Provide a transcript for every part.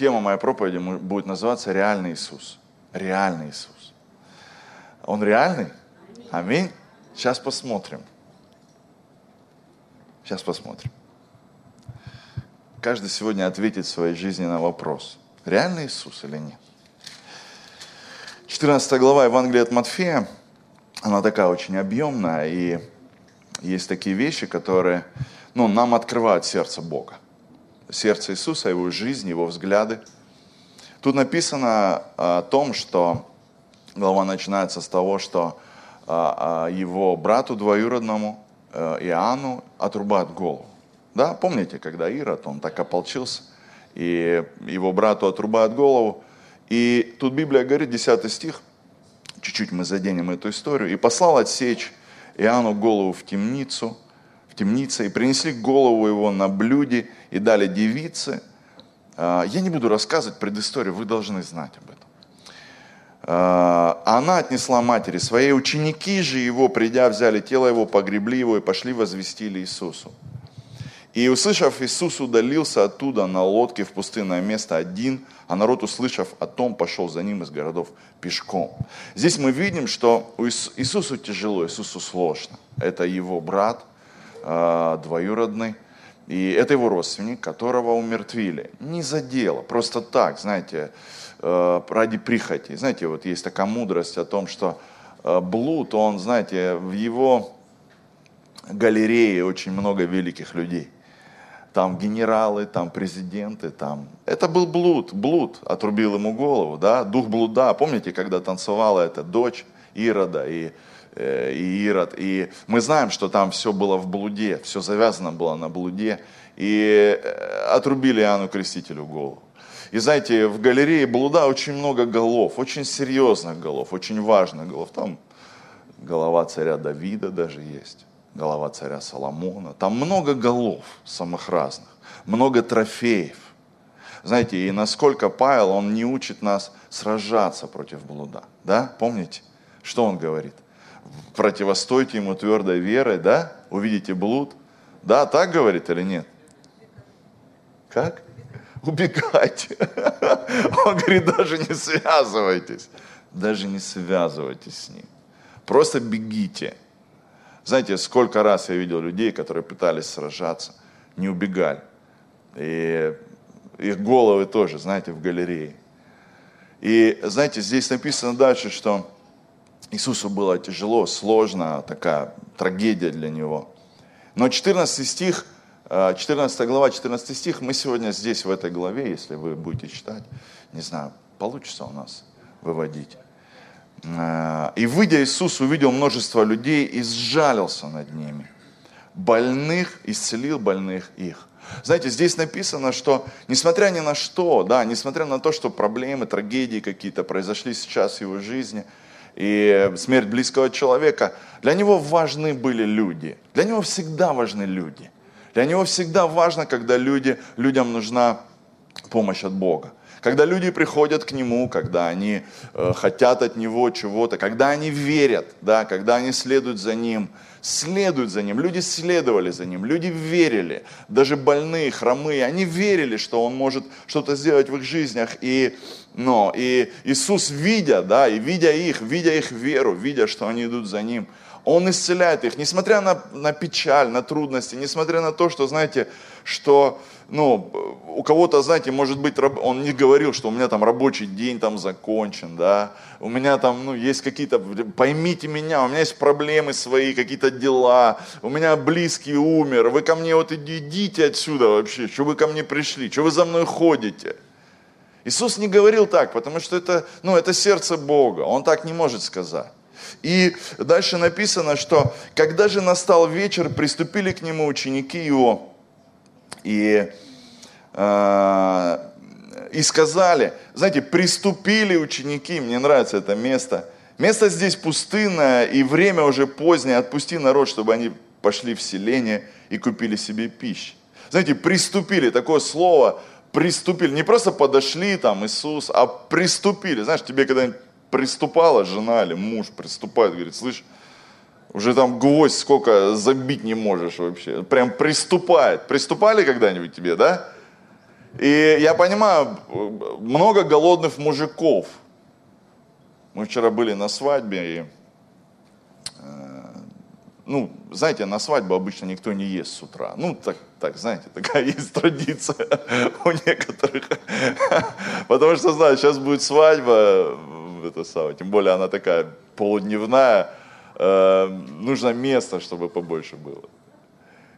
Тема моей проповеди будет называться «Реальный Иисус». Реальный Иисус. Он реальный? Аминь. Сейчас посмотрим. Сейчас посмотрим. Каждый сегодня ответит в своей жизни на вопрос, реальный Иисус или нет. 14 глава Евангелия от Матфея, она такая очень объемная, и есть такие вещи, которые ну, нам открывают сердце Бога. Сердце Иисуса, Его жизнь, Его взгляды. Тут написано о том, что глава начинается с того, что а, а, его брату двоюродному э, Иоанну отрубают голову. Да, помните, когда Ирод, он так ополчился, и его брату отрубают голову. И тут Библия говорит, 10 стих, чуть-чуть мы заденем эту историю, и послал отсечь Иоанну голову в темницу, в темнице, и принесли голову его на блюде, и дали девице. А, я не буду рассказывать предысторию, вы должны знать об этом. А она отнесла матери своей, ученики же его, придя, взяли тело его, погребли его и пошли возвестили Иисусу. И услышав, Иисус удалился оттуда на лодке в пустынное место один, а народ, услышав о том, пошел за ним из городов пешком. Здесь мы видим, что Иисусу тяжело, Иисусу сложно. Это его брат двоюродный, и это его родственник, которого умертвили. Не за дело, просто так, знаете, э, ради прихоти. Знаете, вот есть такая мудрость о том, что э, блуд, он, знаете, в его галерее очень много великих людей – там генералы, там президенты, там. Это был блуд, блуд отрубил ему голову, да, дух блуда. Помните, когда танцевала эта дочь Ирода и, и Ирод, и мы знаем, что там все было в блуде, все завязано было на блуде, и э, отрубили Иоанну Крестителю голову. И знаете, в галерее блуда очень много голов, очень серьезных голов, очень важных голов. Там голова царя Давида даже есть голова царя Соломона. Там много голов самых разных, много трофеев. Знаете, и насколько Павел, он не учит нас сражаться против блуда. Да, помните, что он говорит? Противостойте ему твердой верой, да? Увидите блуд. Да, так говорит или нет? Как? Убегайте. Он говорит, даже не связывайтесь. Даже не связывайтесь с ним. Просто бегите. Знаете, сколько раз я видел людей, которые пытались сражаться, не убегали. И их головы тоже, знаете, в галерее. И, знаете, здесь написано дальше, что Иисусу было тяжело, сложно, такая трагедия для него. Но 14 стих, 14 э, глава, 14 стих, мы сегодня здесь, в этой главе, если вы будете читать, не знаю, получится у нас выводить. Э, и выйдя Иисус увидел множество людей и сжалился над ними. Больных исцелил больных их. Знаете, здесь написано, что несмотря ни на что, да, несмотря на то, что проблемы, трагедии какие-то произошли сейчас в его жизни, и смерть близкого человека, для него важны были люди. Для него всегда важны люди. Для него всегда важно, когда люди, людям нужна помощь от Бога. Когда люди приходят к Нему, когда они э, хотят от Него чего-то, когда они верят, да, когда они следуют за Ним, следуют за Ним. Люди следовали за Ним, люди верили, даже больные, хромые, они верили, что Он может что-то сделать в их жизнях. И, но, и Иисус, видя, да, и видя их, видя их веру, видя, что они идут за Ним, он исцеляет их, несмотря на, на печаль, на трудности, несмотря на то, что, знаете, что ну, у кого-то, знаете, может быть, он не говорил, что у меня там рабочий день там закончен, да, у меня там, ну, есть какие-то, поймите меня, у меня есть проблемы свои, какие-то дела, у меня близкий умер, вы ко мне вот идите отсюда вообще, что вы ко мне пришли, что вы за мной ходите. Иисус не говорил так, потому что это, ну, это сердце Бога, Он так не может сказать. И дальше написано, что когда же настал вечер, приступили к нему ученики его, и, э, и сказали, знаете, приступили ученики, мне нравится это место. Место здесь пустынное, и время уже позднее, отпусти народ, чтобы они пошли в селение и купили себе пищу. Знаете, приступили, такое слово, приступили, не просто подошли там Иисус, а приступили. Знаешь, тебе когда-нибудь приступала жена или муж приступает, говорит, слышь, уже там гвоздь сколько забить не можешь вообще. Прям приступает. Приступали когда-нибудь тебе, да? И я понимаю, много голодных мужиков. Мы вчера были на свадьбе, и, э, ну, знаете, на свадьбу обычно никто не ест с утра. Ну, так, так знаете, такая есть традиция у некоторых. Потому что, знаешь, сейчас будет свадьба, это самое, тем более она такая полудневная, нужно место, чтобы побольше было.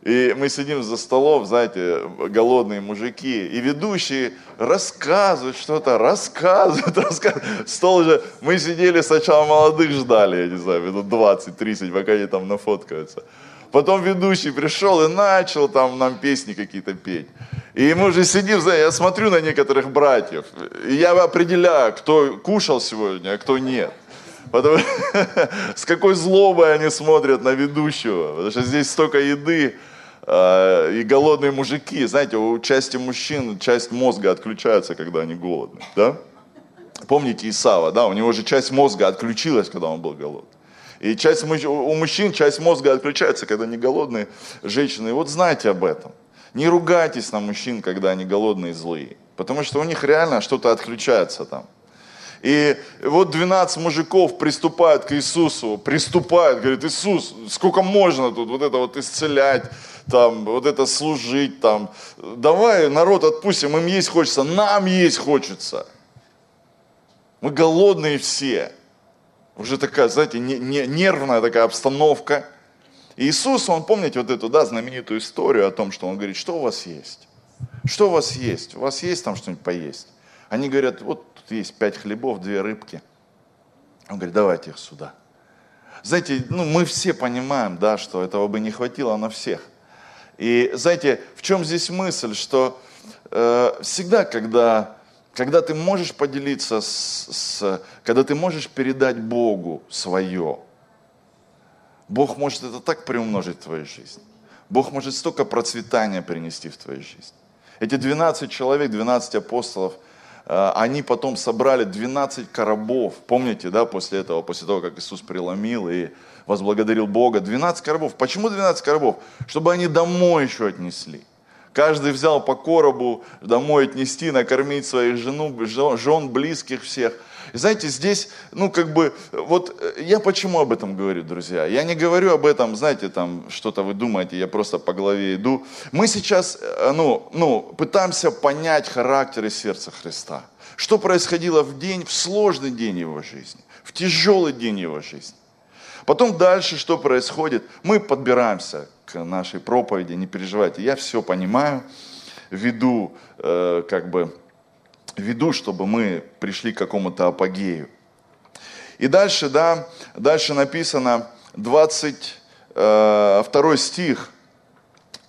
И мы сидим за столом, знаете, голодные мужики, и ведущие рассказывают что-то, рассказывают, рассказывают. Стол уже, мы сидели сначала молодых ждали, я не знаю, минут 20-30, пока они там нафоткаются. Потом ведущий пришел и начал там нам песни какие-то петь. И мы уже сидим, я смотрю на некоторых братьев, и я определяю, кто кушал сегодня, а кто нет. Потому с какой злобой они смотрят на ведущего, потому что здесь столько еды, а, и голодные мужики, знаете, у части мужчин часть мозга отключается, когда они голодны, да? Помните Исава, да, у него же часть мозга отключилась, когда он был голодный. И часть, у мужчин часть мозга отключается, когда они голодные женщины. И вот знайте об этом. Не ругайтесь на мужчин, когда они голодные и злые. Потому что у них реально что-то отключается там. И вот 12 мужиков приступают к Иисусу, приступают, говорят, Иисус, сколько можно тут вот это вот исцелять, там, вот это служить, там, давай народ отпустим, им есть хочется, нам есть хочется. Мы голодные все. Уже такая, знаете, не, не, нервная такая обстановка. И Иисус, он, помните вот эту, да, знаменитую историю о том, что он говорит, что у вас есть? Что у вас есть? У вас есть там что-нибудь поесть? Они говорят, вот есть пять хлебов, две рыбки. Он говорит, давайте их сюда. Знаете, ну, мы все понимаем, да, что этого бы не хватило на всех. И знаете, в чем здесь мысль, что э, всегда, когда, когда ты можешь поделиться, с, с, когда ты можешь передать Богу свое, Бог может это так приумножить в твою жизнь. Бог может столько процветания принести в твою жизнь. Эти 12 человек, 12 апостолов – они потом собрали 12 коробов, помните, да, после этого, после того, как Иисус преломил и возблагодарил Бога, 12 коробов. Почему 12 коробов? Чтобы они домой еще отнесли. Каждый взял по коробу домой отнести, накормить своих жену, жен, близких всех – и знаете, здесь, ну, как бы, вот э, я почему об этом говорю, друзья? Я не говорю об этом, знаете, там, что-то вы думаете, я просто по голове иду. Мы сейчас, э, ну, ну, пытаемся понять характер и сердце Христа. Что происходило в день, в сложный день его жизни, в тяжелый день его жизни. Потом дальше что происходит? Мы подбираемся к нашей проповеди, не переживайте, я все понимаю, веду э, как бы веду, чтобы мы пришли к какому-то апогею. И дальше, да, дальше написано 22 э, стих.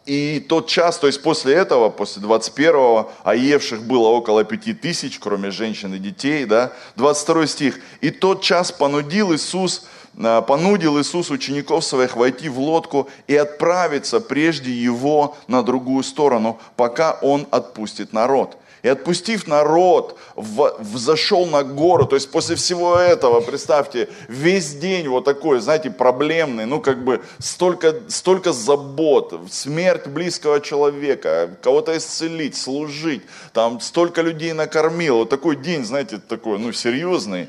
И тот час, то есть после этого, после 21-го, а евших было около пяти тысяч, кроме женщин и детей, да, 22 стих. И тот час понудил Иисус, понудил Иисус учеников своих войти в лодку и отправиться прежде его на другую сторону, пока он отпустит народ. И отпустив народ, взошел на гору. То есть после всего этого, представьте, весь день вот такой, знаете, проблемный, ну как бы столько, столько забот, смерть близкого человека, кого-то исцелить, служить, там столько людей накормил. Вот такой день, знаете, такой, ну серьезный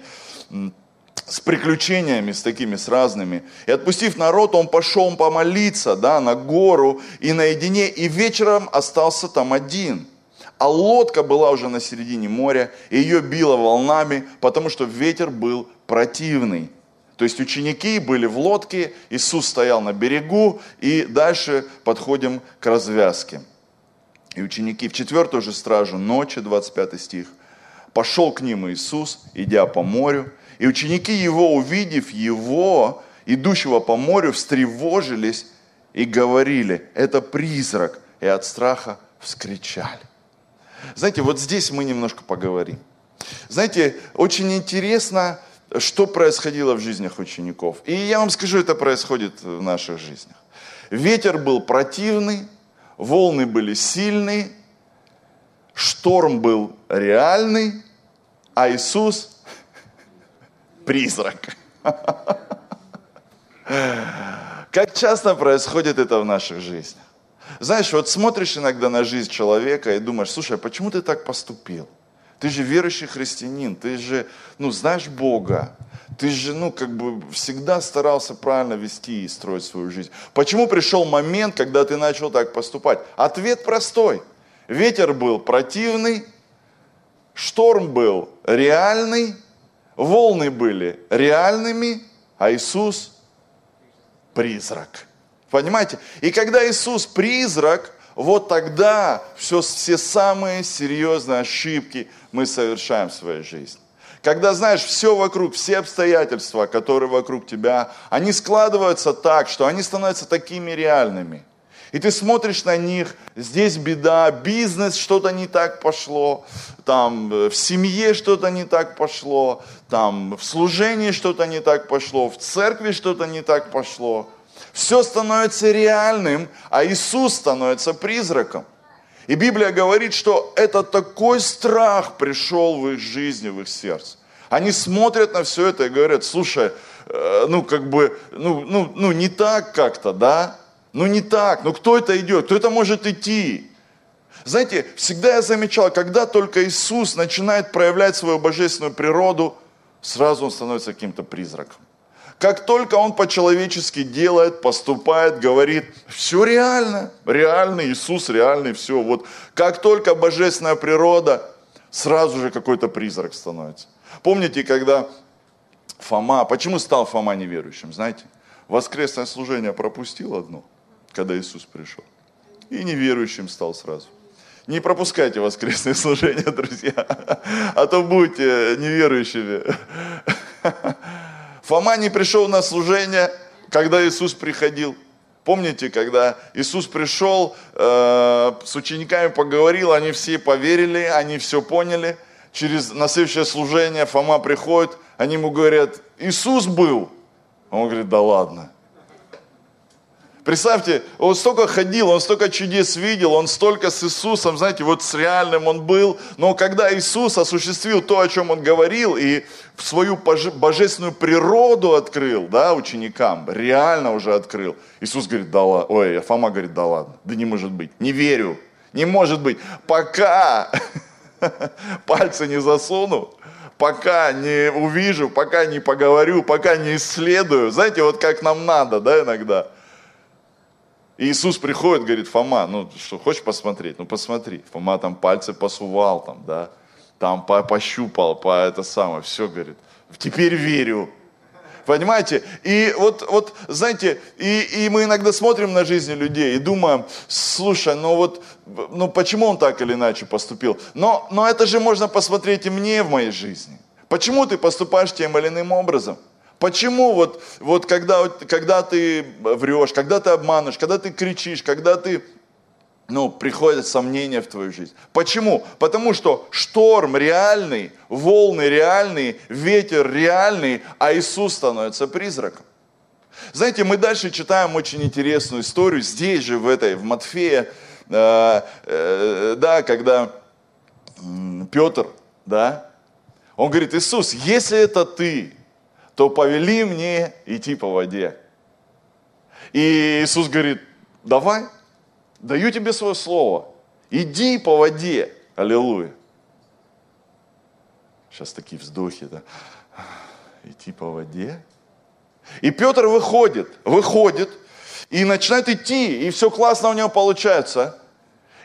с приключениями, с такими, с разными. И отпустив народ, он пошел помолиться, да, на гору и наедине, и вечером остался там один – а лодка была уже на середине моря, и ее било волнами, потому что ветер был противный. То есть ученики были в лодке, Иисус стоял на берегу, и дальше подходим к развязке. И ученики в четвертую же стражу ночи, 25 стих, пошел к ним Иисус, идя по морю, и ученики его, увидев его, идущего по морю, встревожились и говорили, это призрак, и от страха вскричали. Знаете, вот здесь мы немножко поговорим. Знаете, очень интересно, что происходило в жизнях учеников. И я вам скажу, это происходит в наших жизнях. Ветер был противный, волны были сильные, шторм был реальный, а Иисус призрак. Как часто происходит это в наших жизнях? Знаешь, вот смотришь иногда на жизнь человека и думаешь, слушай, а почему ты так поступил? Ты же верующий христианин, ты же, ну, знаешь Бога, ты же, ну, как бы всегда старался правильно вести и строить свою жизнь. Почему пришел момент, когда ты начал так поступать? Ответ простой. Ветер был противный, шторм был реальный, волны были реальными, а Иисус призрак. Понимаете? И когда Иисус призрак, вот тогда все, все самые серьезные ошибки мы совершаем в своей жизни. Когда, знаешь, все вокруг, все обстоятельства, которые вокруг тебя, они складываются так, что они становятся такими реальными. И ты смотришь на них, здесь беда, бизнес что-то не так пошло, там э, в семье что-то не так пошло, там в служении что-то не так пошло, в церкви что-то не так пошло. Все становится реальным, а Иисус становится призраком. И Библия говорит, что это такой страх пришел в их жизни, в их сердце. Они смотрят на все это и говорят, слушай, э, ну как бы, ну, ну, ну не так как-то, да? Ну не так, ну кто это идет, кто это может идти? Знаете, всегда я замечал, когда только Иисус начинает проявлять свою божественную природу, сразу он становится каким-то призраком. Как только он по-человечески делает, поступает, говорит, все реально, реально, Иисус реальный, все. Вот как только божественная природа, сразу же какой-то призрак становится. Помните, когда Фома, почему стал Фома неверующим, знаете? Воскресное служение пропустил одно, когда Иисус пришел. И неверующим стал сразу. Не пропускайте воскресное служение, друзья, а то будете неверующими. Фома не пришел на служение, когда Иисус приходил. Помните, когда Иисус пришел, э, с учениками поговорил, они все поверили, они все поняли. Через на следующее служение Фома приходит, они ему говорят, Иисус был. Он говорит, да ладно. Представьте, он столько ходил, он столько чудес видел, он столько с Иисусом, знаете, вот с реальным он был. Но когда Иисус осуществил то, о чем он говорил, и свою божественную природу открыл, да, ученикам, реально уже открыл, Иисус говорит, да ладно, ой, Фома говорит, да ладно, да не может быть, не верю, не может быть, пока пальцы не засуну, пока не увижу, пока не поговорю, пока не исследую. Знаете, вот как нам надо, да, иногда. И Иисус приходит, говорит, Фома, ну что, хочешь посмотреть? Ну посмотри. Фома там пальцы посувал, там, да, там по, пощупал, по это самое, все, говорит, теперь верю. Понимаете? И вот, вот знаете, и, и мы иногда смотрим на жизни людей и думаем, слушай, ну вот, ну почему он так или иначе поступил? Но, но это же можно посмотреть и мне в моей жизни. Почему ты поступаешь тем или иным образом? Почему вот, вот когда, когда ты врешь, когда ты обманываешь, когда ты кричишь, когда ты ну, приходят сомнения в твою жизнь. Почему? Потому что шторм реальный, волны реальные, ветер реальный, а Иисус становится призраком. Знаете, мы дальше читаем очень интересную историю, здесь же, в этой, в Матфея, э, э, да, когда Петр, да, он говорит, Иисус, если это ты, то повели мне идти по воде. И Иисус говорит, давай, даю тебе свое слово, иди по воде. Аллилуйя. Сейчас такие вздохи, да. Идти по воде. И Петр выходит, выходит, и начинает идти, и все классно у него получается.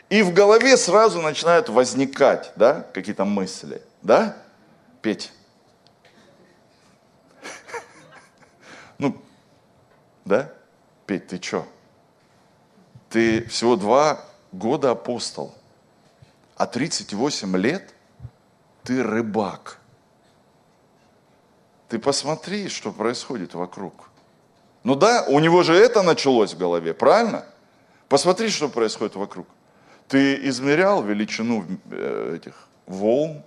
И в голове сразу начинают возникать, да, какие-то мысли, да? Петь, Ну, да? Петь, ты что? Ты всего два года апостол, а 38 лет ты рыбак. Ты посмотри, что происходит вокруг. Ну да, у него же это началось в голове, правильно? Посмотри, что происходит вокруг. Ты измерял величину э, этих волн,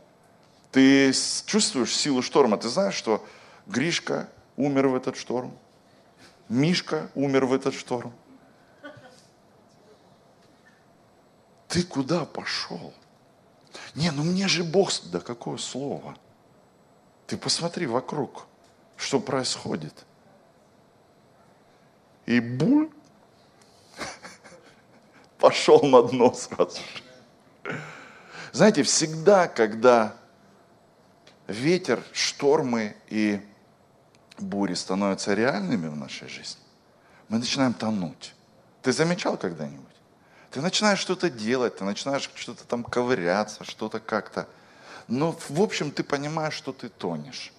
ты чувствуешь силу шторма, ты знаешь, что Гришка умер в этот шторм. Мишка умер в этот шторм. Ты куда пошел? Не, ну мне же Бог... Да какое слово? Ты посмотри вокруг, что происходит. И буль. пошел на дно сразу же. Знаете, всегда, когда ветер, штормы и бури становятся реальными в нашей жизни, мы начинаем тонуть. Ты замечал когда-нибудь? Ты начинаешь что-то делать, ты начинаешь что-то там ковыряться, что-то как-то. Но в общем ты понимаешь, что ты тонешь.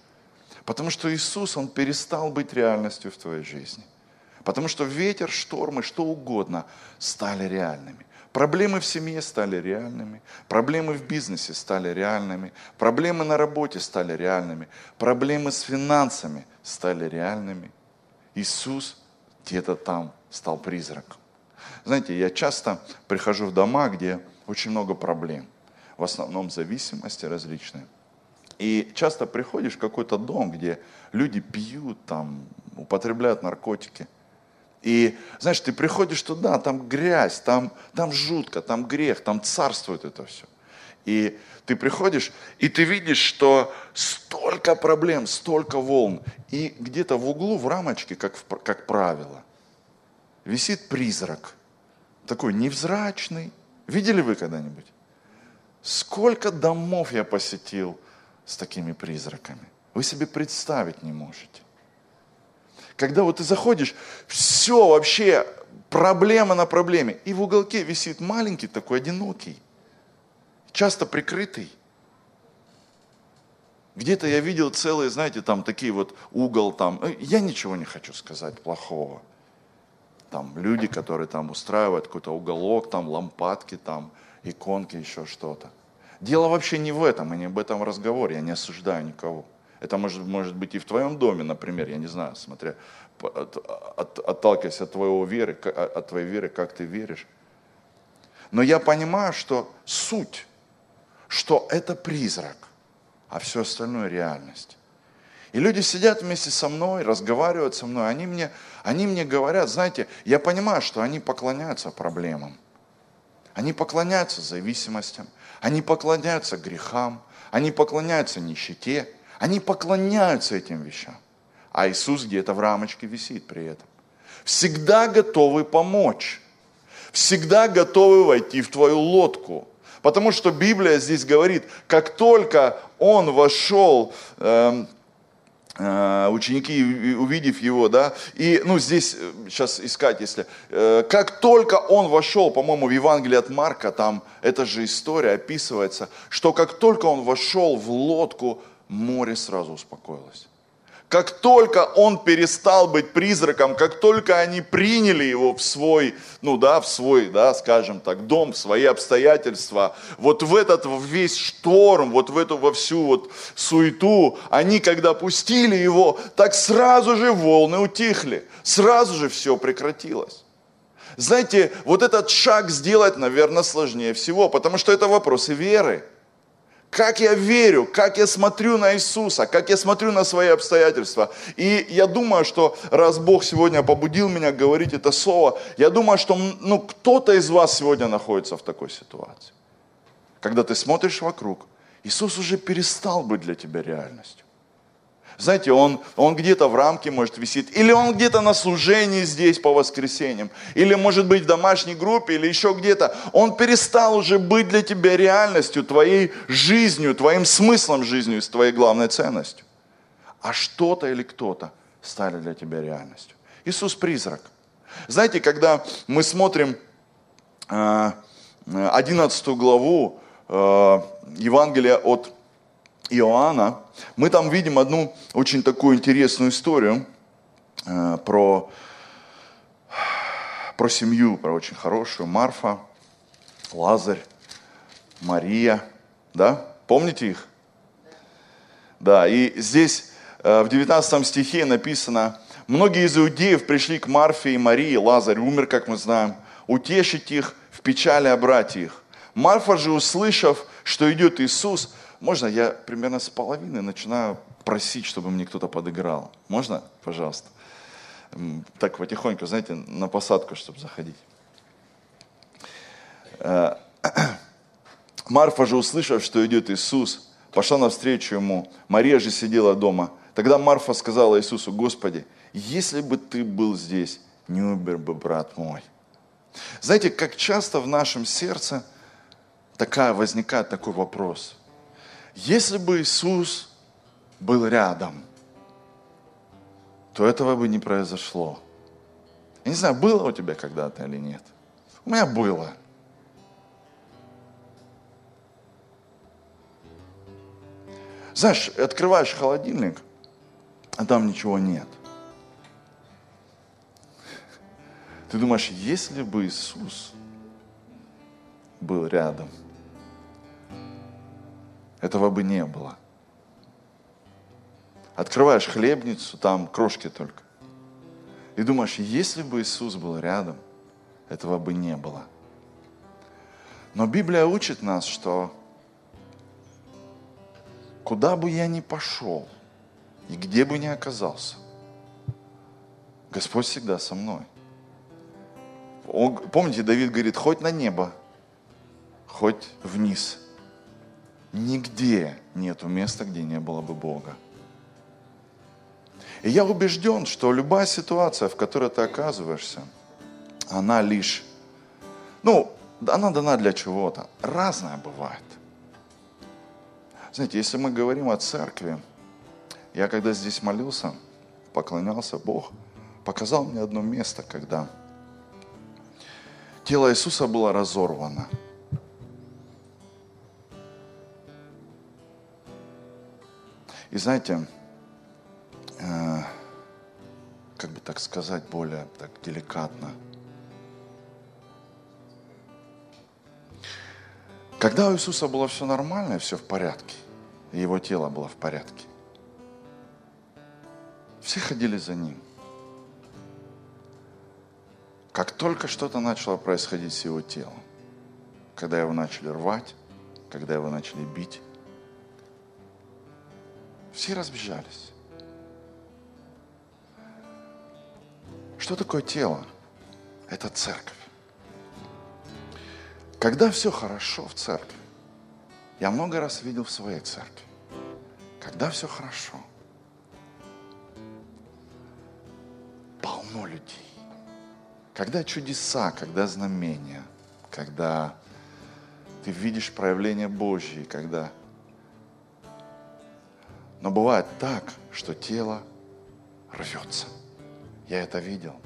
Потому что Иисус, Он перестал быть реальностью в твоей жизни. Потому что ветер, штормы, что угодно стали реальными. Проблемы в семье стали реальными, проблемы в бизнесе стали реальными, проблемы на работе стали реальными, проблемы с финансами стали реальными. Иисус где-то там стал призраком. Знаете, я часто прихожу в дома, где очень много проблем, в основном зависимости различные. И часто приходишь в какой-то дом, где люди пьют, там, употребляют наркотики. И, знаешь, ты приходишь туда, там грязь, там, там жутко, там грех, там царствует это все. И ты приходишь, и ты видишь, что столько проблем, столько волн. И где-то в углу, в рамочке, как, как правило, висит призрак. Такой невзрачный. Видели вы когда-нибудь? Сколько домов я посетил с такими призраками? Вы себе представить не можете. Когда вот ты заходишь, все вообще, проблема на проблеме. И в уголке висит маленький такой одинокий, часто прикрытый. Где-то я видел целые, знаете, там такие вот угол там. Э, я ничего не хочу сказать плохого. Там люди, которые там устраивают какой-то уголок, там лампадки, там иконки, еще что-то. Дело вообще не в этом и не об этом разговоре. Я не осуждаю никого. Это может, может быть и в твоем доме, например, я не знаю, смотря, от, от, отталкиваясь от, твоего веры, от твоей веры, как ты веришь. Но я понимаю, что суть, что это призрак, а все остальное реальность. И люди сидят вместе со мной, разговаривают со мной, они мне, они мне говорят, знаете, я понимаю, что они поклоняются проблемам, они поклоняются зависимостям, они поклоняются грехам, они поклоняются нищете, они поклоняются этим вещам. А Иисус где-то в рамочке висит при этом. Всегда готовы помочь. Всегда готовы войти в твою лодку. Потому что Библия здесь говорит, как только он вошел, э, Э, ученики, увидев его, да, и, ну, здесь, сейчас э, искать, если, э, как только он вошел, по-моему, в Евангелие от Марка, там эта же история описывается, что как только он вошел в лодку, море сразу успокоилось. Как только он перестал быть призраком, как только они приняли его в свой, ну да, в свой, да, скажем так, дом, в свои обстоятельства, вот в этот весь шторм, вот в эту во всю вот суету, они когда пустили его, так сразу же волны утихли, сразу же все прекратилось. Знаете, вот этот шаг сделать, наверное, сложнее всего, потому что это вопросы веры как я верю, как я смотрю на Иисуса, как я смотрю на свои обстоятельства. И я думаю, что раз Бог сегодня побудил меня говорить это слово, я думаю, что ну, кто-то из вас сегодня находится в такой ситуации. Когда ты смотришь вокруг, Иисус уже перестал быть для тебя реальностью. Знаете, он, он где-то в рамке может висит, или он где-то на служении здесь по воскресеньям, или может быть в домашней группе, или еще где-то. Он перестал уже быть для тебя реальностью, твоей жизнью, твоим смыслом жизни, с твоей главной ценностью. А что-то или кто-то стали для тебя реальностью. Иисус призрак. Знаете, когда мы смотрим 11 э, главу э, Евангелия от Иоанна, мы там видим одну очень такую интересную историю э, про, про семью, про очень хорошую. Марфа, Лазарь, Мария, да? Помните их? Да, и здесь э, в 19 стихе написано, многие из иудеев пришли к Марфе и Марии, Лазарь умер, как мы знаем, утешить их в печали о братьях. Марфа же, услышав, что идет Иисус, можно я примерно с половины начинаю просить, чтобы мне кто-то подыграл? Можно, пожалуйста? Так потихоньку, знаете, на посадку, чтобы заходить. Э, Марфа же, услышав, что идет Иисус, пошла навстречу ему. Мария же сидела дома. Тогда Марфа сказала Иисусу, Господи, если бы ты был здесь, не умер бы брат мой. Знаете, как часто в нашем сердце такая, возникает такой вопрос. Если бы Иисус был рядом, то этого бы не произошло. Я не знаю, было у тебя когда-то или нет. У меня было. Знаешь, открываешь холодильник, а там ничего нет. Ты думаешь, если бы Иисус был рядом, этого бы не было. Открываешь хлебницу, там крошки только. И думаешь, если бы Иисус был рядом, этого бы не было. Но Библия учит нас, что куда бы я ни пошел и где бы ни оказался, Господь всегда со мной. Помните, Давид говорит, хоть на небо, хоть вниз. Нигде нету места, где не было бы Бога. И я убежден, что любая ситуация, в которой ты оказываешься, она лишь, ну, она дана для чего-то. Разная бывает. Знаете, если мы говорим о церкви, я когда здесь молился, поклонялся, Бог показал мне одно место, когда тело Иисуса было разорвано. И знаете, э, как бы так сказать, более так деликатно. Когда у Иисуса было все нормально, все в порядке, и его тело было в порядке, все ходили за ним. Как только что-то начало происходить с его телом, когда его начали рвать, когда его начали бить, все разбежались. Что такое тело? Это церковь. Когда все хорошо в церкви, я много раз видел в своей церкви, когда все хорошо, полно людей. Когда чудеса, когда знамения, когда ты видишь проявление Божье, когда... Но бывает так, что тело рвется. Я это видел.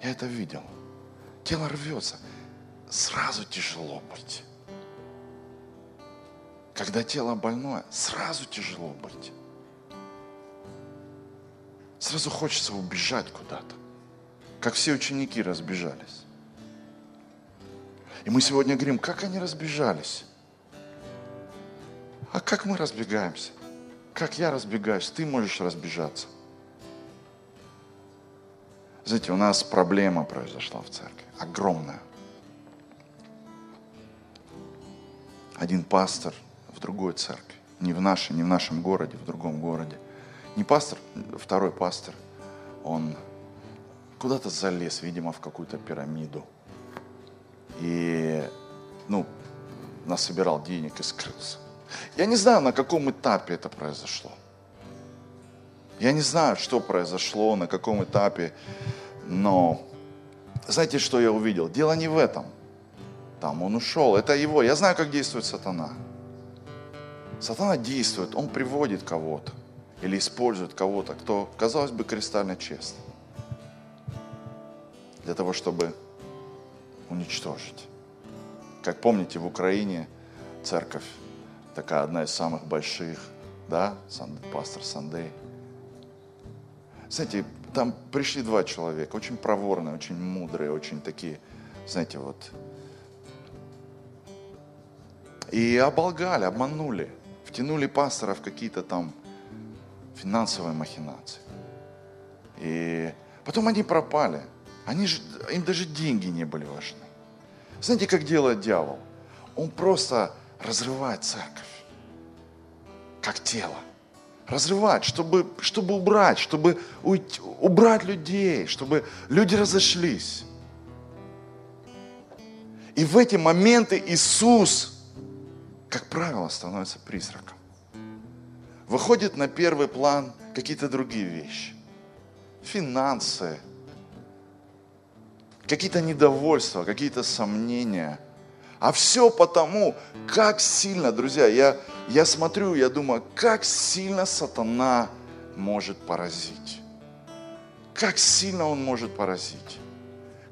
Я это видел. Тело рвется. Сразу тяжело быть. Когда тело больное, сразу тяжело быть. Сразу хочется убежать куда-то, как все ученики разбежались. И мы сегодня говорим, как они разбежались. А как мы разбегаемся? Как я разбегаюсь, ты можешь разбежаться. Знаете, у нас проблема произошла в церкви, огромная. Один пастор в другой церкви, не в нашей, не в нашем городе, в другом городе, не пастор, второй пастор, он куда-то залез, видимо, в какую-то пирамиду. И, ну, насобирал денег и скрылся. Я не знаю, на каком этапе это произошло. Я не знаю, что произошло, на каком этапе, но знаете, что я увидел? Дело не в этом. Там он ушел, это его. Я знаю, как действует сатана. Сатана действует, он приводит кого-то или использует кого-то, кто, казалось бы, кристально честный, для того, чтобы уничтожить. Как помните, в Украине церковь такая одна из самых больших, да, пастор Сандей. Знаете, там пришли два человека, очень проворные, очень мудрые, очень такие, знаете, вот. И оболгали, обманули, втянули пастора в какие-то там финансовые махинации. И потом они пропали. Они же, им даже деньги не были важны. Знаете, как делает дьявол? Он просто разрывает церковь, как тело. Разрывать, чтобы, чтобы убрать, чтобы уйти, убрать людей, чтобы люди разошлись. И в эти моменты Иисус, как правило, становится призраком выходят на первый план какие-то другие вещи. Финансы, какие-то недовольства, какие-то сомнения. А все потому, как сильно, друзья, я, я смотрю, я думаю, как сильно сатана может поразить. Как сильно он может поразить.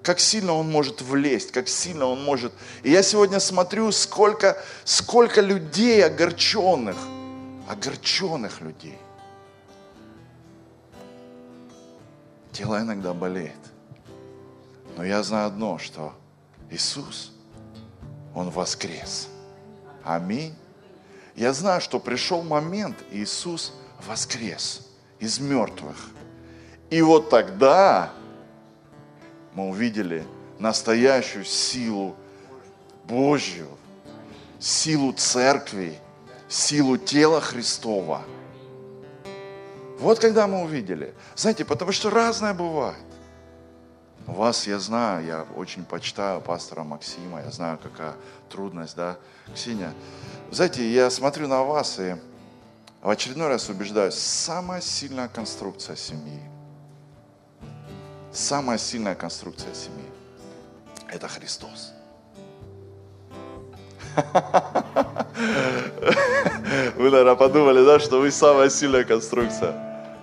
Как сильно он может влезть, как сильно он может. И я сегодня смотрю, сколько, сколько людей огорченных, огорченных людей. Тело иногда болеет. Но я знаю одно, что Иисус, Он воскрес. Аминь. Я знаю, что пришел момент, Иисус воскрес из мертвых. И вот тогда мы увидели настоящую силу Божью, силу церкви, силу тела Христова. Вот когда мы увидели. Знаете, потому что разное бывает. Вас я знаю, я очень почитаю пастора Максима, я знаю, какая трудность, да. Ксения, знаете, я смотрю на вас и в очередной раз убеждаюсь, самая сильная конструкция семьи, самая сильная конструкция семьи – это Христос. Вы, наверное, подумали, да, что вы самая сильная конструкция.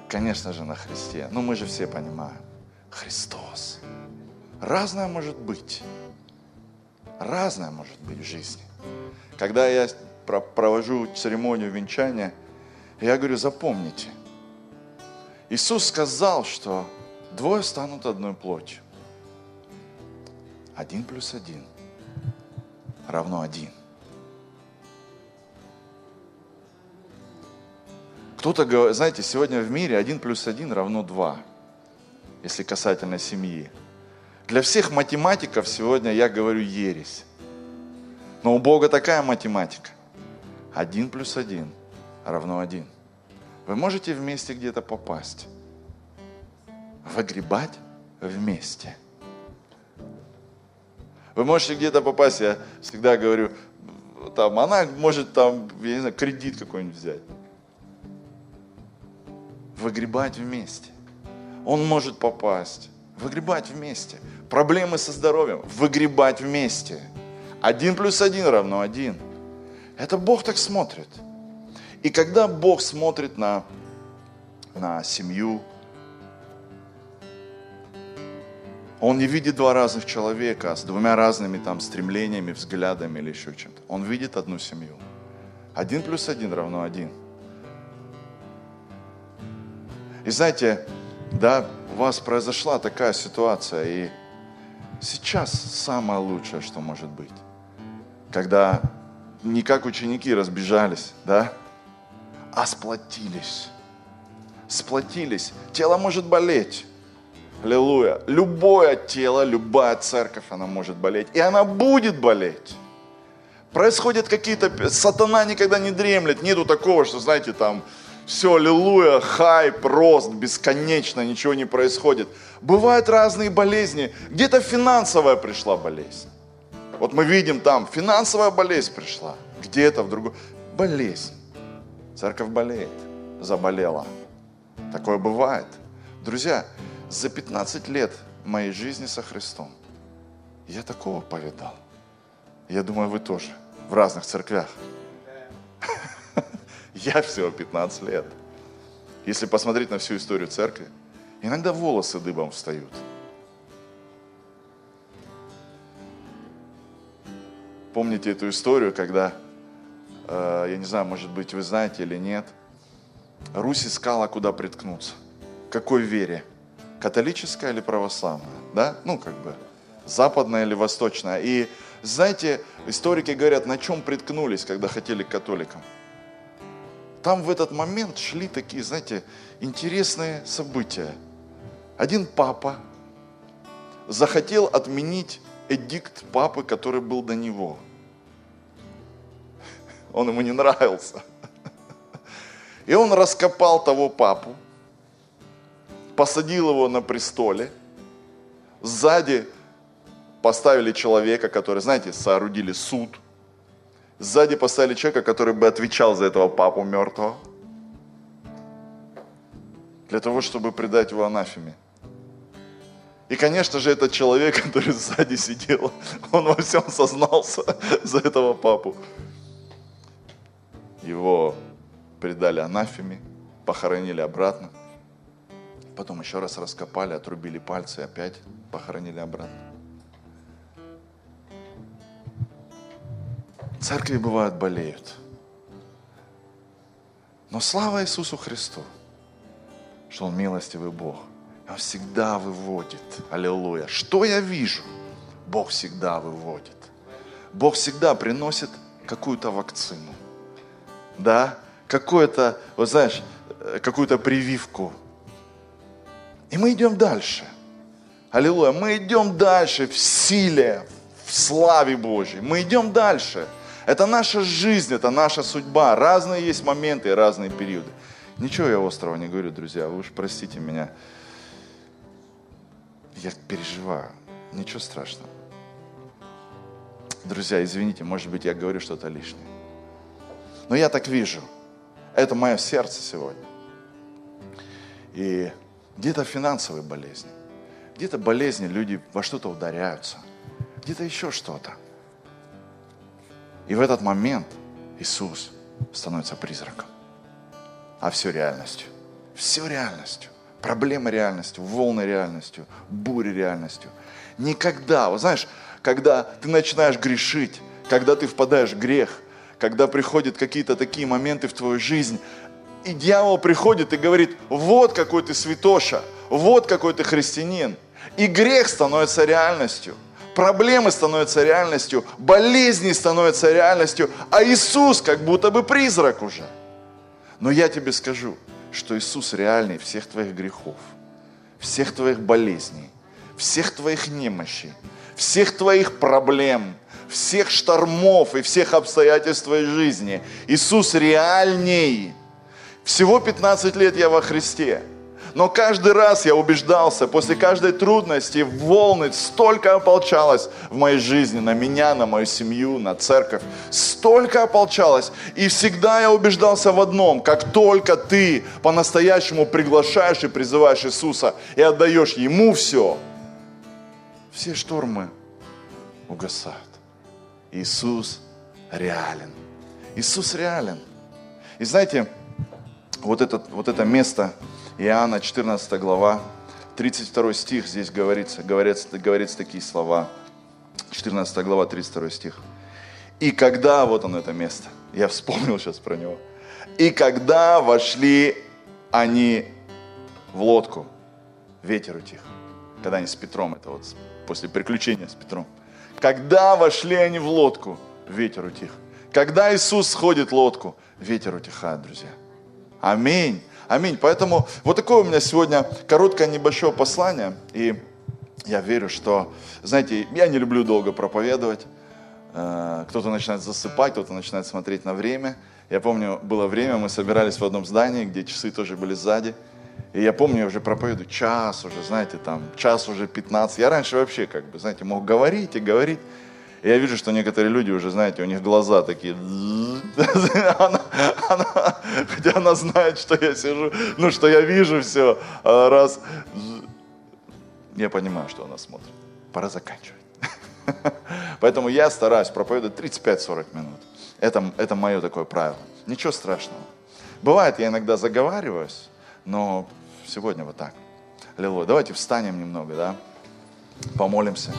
Конечно же, на Христе. Но мы же все понимаем. Христос. Разное может быть. Разное может быть в жизни. Когда я провожу церемонию венчания, я говорю, запомните, Иисус сказал, что двое станут одной плотью. Один плюс один равно один. Кто-то говорит, знаете, сегодня в мире один плюс один равно два, если касательно семьи. Для всех математиков сегодня я говорю ересь. Но у Бога такая математика. Один плюс один равно один. Вы можете вместе где-то попасть. Выгребать вместе. Вы можете где-то попасть, я всегда говорю, там, она может там, я не знаю, кредит какой-нибудь взять. Выгребать вместе. Он может попасть. Выгребать вместе. Проблемы со здоровьем. Выгребать вместе. Один плюс один равно один. Это Бог так смотрит. И когда Бог смотрит на, на семью, Он не видит два разных человека с двумя разными там стремлениями, взглядами или еще чем-то. Он видит одну семью. Один плюс один равно один. И знаете, да, у вас произошла такая ситуация, и сейчас самое лучшее, что может быть. Когда не как ученики разбежались, да, а сплотились. Сплотились. Тело может болеть. Аллилуйя. Любое тело, любая церковь, она может болеть. И она будет болеть. Происходят какие-то... Сатана никогда не дремлет. Нету такого, что, знаете, там все, аллилуйя, хайп, рост, бесконечно, ничего не происходит. Бывают разные болезни. Где-то финансовая пришла болезнь. Вот мы видим там, финансовая болезнь пришла. Где-то в другом. Болезнь. Церковь болеет, заболела. Такое бывает. Друзья, за 15 лет моей жизни со Христом я такого повидал. Я думаю, вы тоже. В разных церквях. Я всего 15 лет. Если посмотреть на всю историю церкви, иногда волосы дыбом встают. Помните эту историю, когда, э, я не знаю, может быть, вы знаете или нет, Русь искала, куда приткнуться. Какой вере? Католическая или православная? Да? Ну, как бы, западная или восточная. И, знаете, историки говорят, на чем приткнулись, когда хотели к католикам? Там в этот момент шли такие, знаете, интересные события. Один папа захотел отменить эдикт папы, который был до него. Он ему не нравился. И он раскопал того папу, посадил его на престоле, сзади поставили человека, который, знаете, соорудили суд – Сзади поставили человека, который бы отвечал за этого папу мертвого. Для того, чтобы предать его анафеме. И, конечно же, этот человек, который сзади сидел, он во всем сознался за этого папу. Его предали анафеме, похоронили обратно. Потом еще раз раскопали, отрубили пальцы и опять похоронили обратно. Церкви бывают болеют. Но слава Иисусу Христу, что Он милостивый Бог. Он всегда выводит. Аллилуйя. Что я вижу? Бог всегда выводит. Бог всегда приносит какую-то вакцину. Да? Какое-то, вот знаешь, э, какую-то прививку. И мы идем дальше. Аллилуйя. Мы идем дальше в силе, в славе Божьей. Мы идем дальше. Это наша жизнь, это наша судьба. Разные есть моменты и разные периоды. Ничего я острого не говорю, друзья, вы уж простите меня. Я переживаю. Ничего страшного. Друзья, извините, может быть, я говорю что-то лишнее. Но я так вижу. Это мое сердце сегодня. И где-то финансовые болезни, где-то болезни, люди во что-то ударяются, где-то еще что-то. И в этот момент Иисус становится призраком, а все реальностью. Все реальностью. Проблемы реальностью, волны реальностью, бури реальностью. Никогда, вот знаешь, когда ты начинаешь грешить, когда ты впадаешь в грех, когда приходят какие-то такие моменты в твою жизнь, и дьявол приходит и говорит, вот какой ты святоша, вот какой ты христианин. И грех становится реальностью. Проблемы становятся реальностью, болезни становятся реальностью, а Иисус как будто бы призрак уже. Но я тебе скажу, что Иисус реальный всех твоих грехов, всех твоих болезней, всех твоих немощей, всех твоих проблем, всех штормов и всех обстоятельств твоей жизни. Иисус реальней. Всего 15 лет я во Христе. Но каждый раз я убеждался, после каждой трудности волны столько ополчалось в моей жизни, на меня, на мою семью, на церковь. Столько ополчалось. И всегда я убеждался в одном, как только ты по-настоящему приглашаешь и призываешь Иисуса и отдаешь Ему все, все штормы угасают. Иисус реален. Иисус реален. И знаете, вот, этот, вот это место, Иоанна 14 глава, 32 стих, здесь говорится, говорится, говорится такие слова. 14 глава, 32 стих. И когда, вот оно это место, я вспомнил сейчас про него. И когда вошли они в лодку, ветер утих. Когда они с Петром, это вот после приключения с Петром. Когда вошли они в лодку, ветер утих. Когда Иисус сходит в лодку, ветер утихает, друзья. Аминь. Аминь. Поэтому вот такое у меня сегодня короткое небольшое послание. И я верю, что, знаете, я не люблю долго проповедовать. Э, кто-то начинает засыпать, кто-то начинает смотреть на время. Я помню, было время, мы собирались в одном здании, где часы тоже были сзади. И я помню, я уже проповедую час уже, знаете, там, час уже 15. Я раньше вообще, как бы, знаете, мог говорить и говорить. Я вижу, что некоторые люди уже, знаете, у них глаза такие... Она, она, хотя она знает, что я сижу, ну, что я вижу все. А раз... Я понимаю, что она смотрит. Пора заканчивать. Поэтому я стараюсь проповедовать 35-40 минут. Это, это мое такое правило. Ничего страшного. Бывает, я иногда заговариваюсь, но сегодня вот так. Аллилуйя. Давайте встанем немного, да? Помолимся.